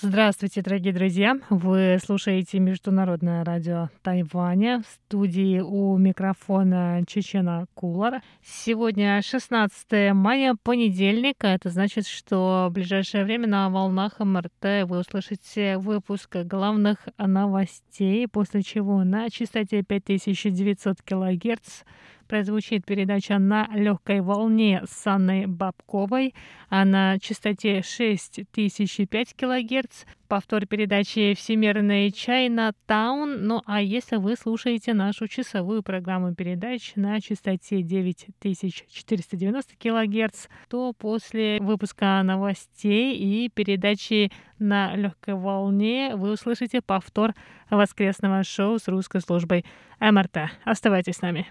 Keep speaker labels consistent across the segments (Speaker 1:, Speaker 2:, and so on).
Speaker 1: Здравствуйте, дорогие друзья! Вы слушаете Международное радио Тайваня. В студии у микрофона Чечена Кулар. Сегодня 16 мая, понедельник. а Это значит, что в ближайшее время на волнах МРТ вы услышите выпуск главных новостей, после чего на частоте 5900 килогерц прозвучит передача на легкой волне с Анной Бабковой, а на частоте 6005 кГц повтор передачи «Всемирный Чайна Таун». Ну а если вы слушаете нашу часовую программу передач на частоте 9490 кГц, то после выпуска новостей и передачи на легкой волне вы услышите повтор воскресного шоу с русской службой МРТ. Оставайтесь с нами.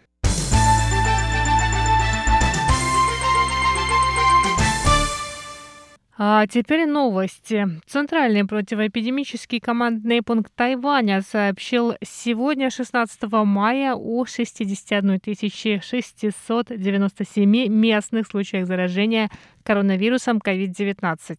Speaker 1: А теперь новости. Центральный противоэпидемический командный пункт Тайваня сообщил сегодня, 16 мая, о 61 697 местных случаях заражения коронавирусом COVID-19.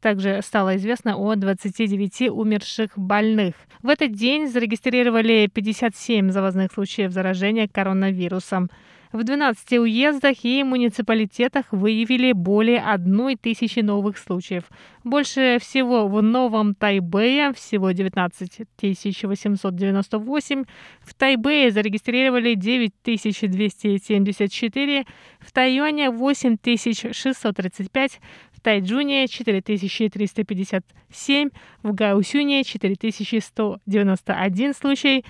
Speaker 1: Также стало известно о 29 умерших больных. В этот день зарегистрировали 57 завозных случаев заражения коронавирусом. В 12 уездах и муниципалитетах выявили более одной тысячи новых случаев. Больше всего в Новом Тайбэе, всего 19 898. В Тайбэе зарегистрировали 9274, в Тайюане 8635, в Тайджуне 4357, в Гаусюне 4191 случай,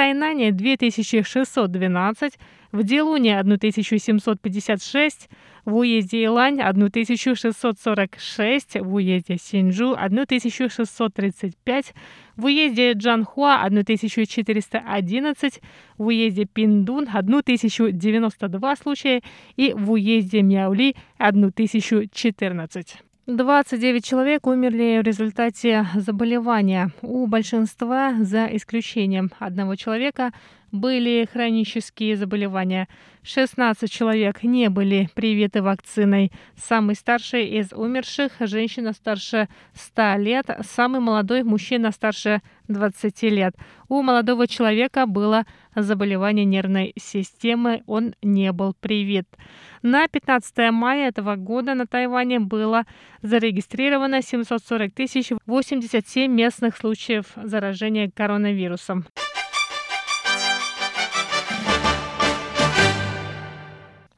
Speaker 1: Тайнане 2612, в Делуне 1756, в уезде Илань 1646, в уезде Синджу 1635, в уезде Джанхуа 1411, в уезде Пиндун 1092 случая и в уезде Мяули 1014. 29 человек умерли в результате заболевания. У большинства, за исключением одного человека, были хронические заболевания. 16 человек не были привиты вакциной. Самый старший из умерших – женщина старше 100 лет, самый молодой – мужчина старше 20 лет. У молодого человека было заболевание нервной системы, он не был привит. На 15 мая этого года на Тайване было зарегистрировано 740 тысяч 87 местных случаев заражения коронавирусом.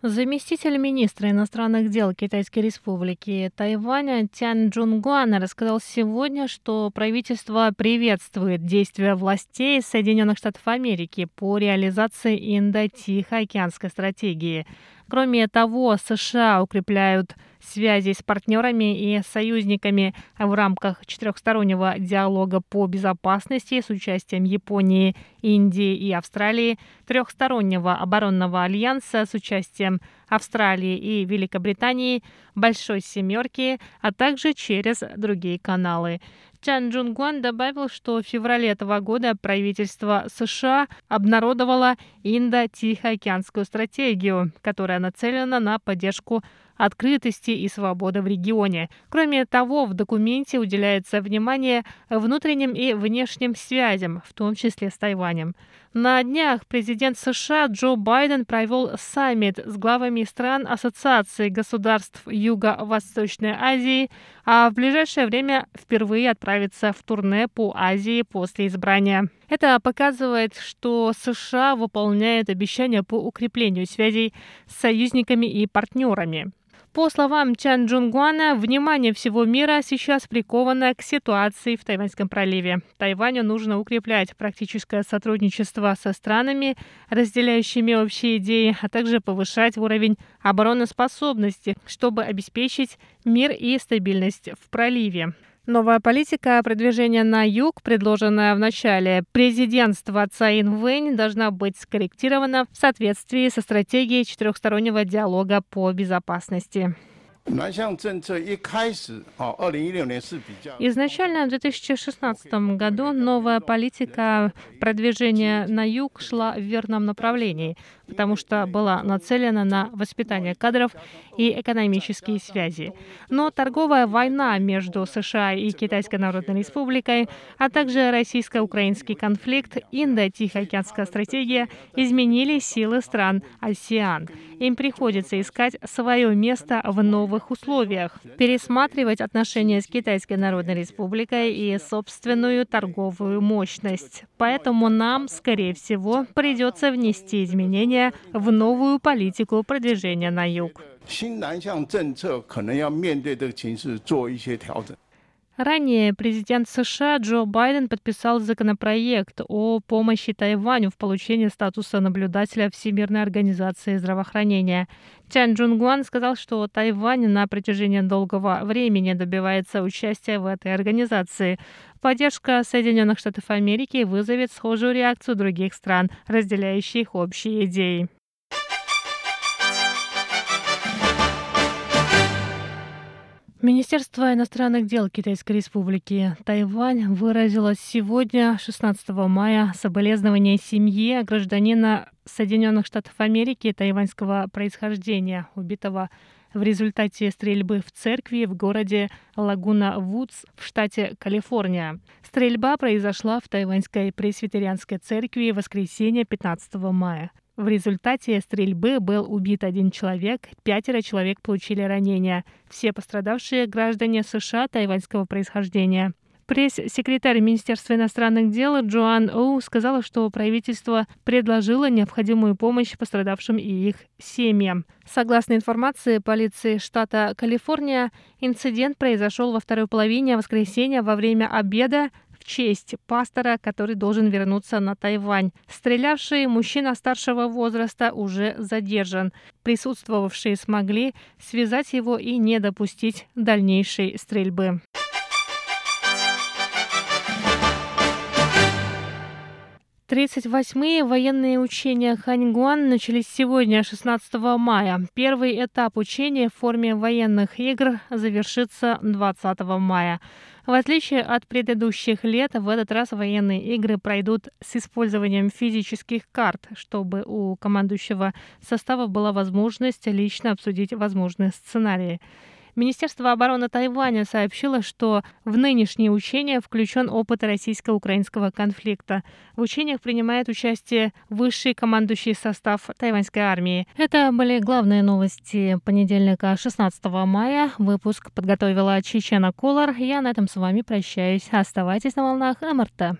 Speaker 1: Заместитель министра иностранных дел Китайской республики Тайваня Тян Джунгуан рассказал сегодня, что правительство приветствует действия властей Соединенных Штатов Америки по реализации Индо-Тихоокеанской стратегии. Кроме того, США укрепляют связи с партнерами и союзниками в рамках четырехстороннего диалога по безопасности с участием Японии, Индии и Австралии, трехстороннего оборонного альянса с участием Австралии и Великобритании, Большой Семерки, а также через другие каналы. Чан Джунгуан добавил, что в феврале этого года правительство США обнародовало Индо-Тихоокеанскую стратегию, которая нацелена на поддержку открытости и свободы в регионе. Кроме того, в документе уделяется внимание внутренним и внешним связям, в том числе с Тайванем. На днях президент США Джо Байден провел саммит с главами стран Ассоциации государств Юго-Восточной Азии, а в ближайшее время впервые отправится в турне по Азии после избрания. Это показывает, что США выполняют обещания по укреплению связей с союзниками и партнерами. По словам Чан Джунгуана, внимание всего мира сейчас приковано к ситуации в Тайваньском проливе. Тайваню нужно укреплять практическое сотрудничество со странами, разделяющими общие идеи, а также повышать уровень обороноспособности, чтобы обеспечить мир и стабильность в проливе. Новая политика продвижения на юг, предложенная в начале президентства Цаин Вэнь, должна быть скорректирована в соответствии со стратегией четырехстороннего диалога по безопасности. Изначально в 2016 году новая политика продвижения на юг шла в верном направлении, потому что была нацелена на воспитание кадров и экономические связи. Но торговая война между США и Китайской Народной Республикой, а также российско-украинский конфликт, Индо-Тихоокеанская стратегия изменили силы стран АСЕАН. Им приходится искать свое место в новых условиях, пересматривать отношения с Китайской Народной Республикой и собственную торговую мощность. Поэтому нам, скорее всего, придется внести изменения в новую политику продвижения на юг. Ранее президент США Джо Байден подписал законопроект о помощи Тайваню в получении статуса наблюдателя Всемирной организации здравоохранения. Чан Джунгуан сказал, что Тайвань на протяжении долгого времени добивается участия в этой организации. Поддержка Соединенных Штатов Америки вызовет схожую реакцию других стран, разделяющих общие идеи. Министерство иностранных дел Китайской Республики Тайвань выразило сегодня, 16 мая, соболезнования семье гражданина Соединенных Штатов Америки тайваньского происхождения, убитого в результате стрельбы в церкви в городе Лагуна-Вудс в штате Калифорния. Стрельба произошла в тайваньской пресвитерианской церкви в воскресенье 15 мая. В результате стрельбы был убит один человек, пятеро человек получили ранения. Все пострадавшие граждане США тайваньского происхождения. Пресс-секретарь Министерства иностранных дел Джоан Оу сказала, что правительство предложило необходимую помощь пострадавшим и их семьям. Согласно информации полиции штата Калифорния, инцидент произошел во второй половине воскресенья во время обеда в честь пастора, который должен вернуться на Тайвань. Стрелявший мужчина старшего возраста уже задержан. Присутствовавшие смогли связать его и не допустить дальнейшей стрельбы. 38-е военные учения Ханьгуан начались сегодня, 16 мая. Первый этап учения в форме военных игр завершится 20 мая. В отличие от предыдущих лет, в этот раз военные игры пройдут с использованием физических карт, чтобы у командующего состава была возможность лично обсудить возможные сценарии. Министерство обороны Тайваня сообщило, что в нынешние учения включен опыт российско-украинского конфликта. В учениях принимает участие высший командующий состав тайваньской армии. Это были главные новости понедельника 16 мая. Выпуск подготовила Чечена Колор. Я на этом с вами прощаюсь. Оставайтесь на волнах МРТ.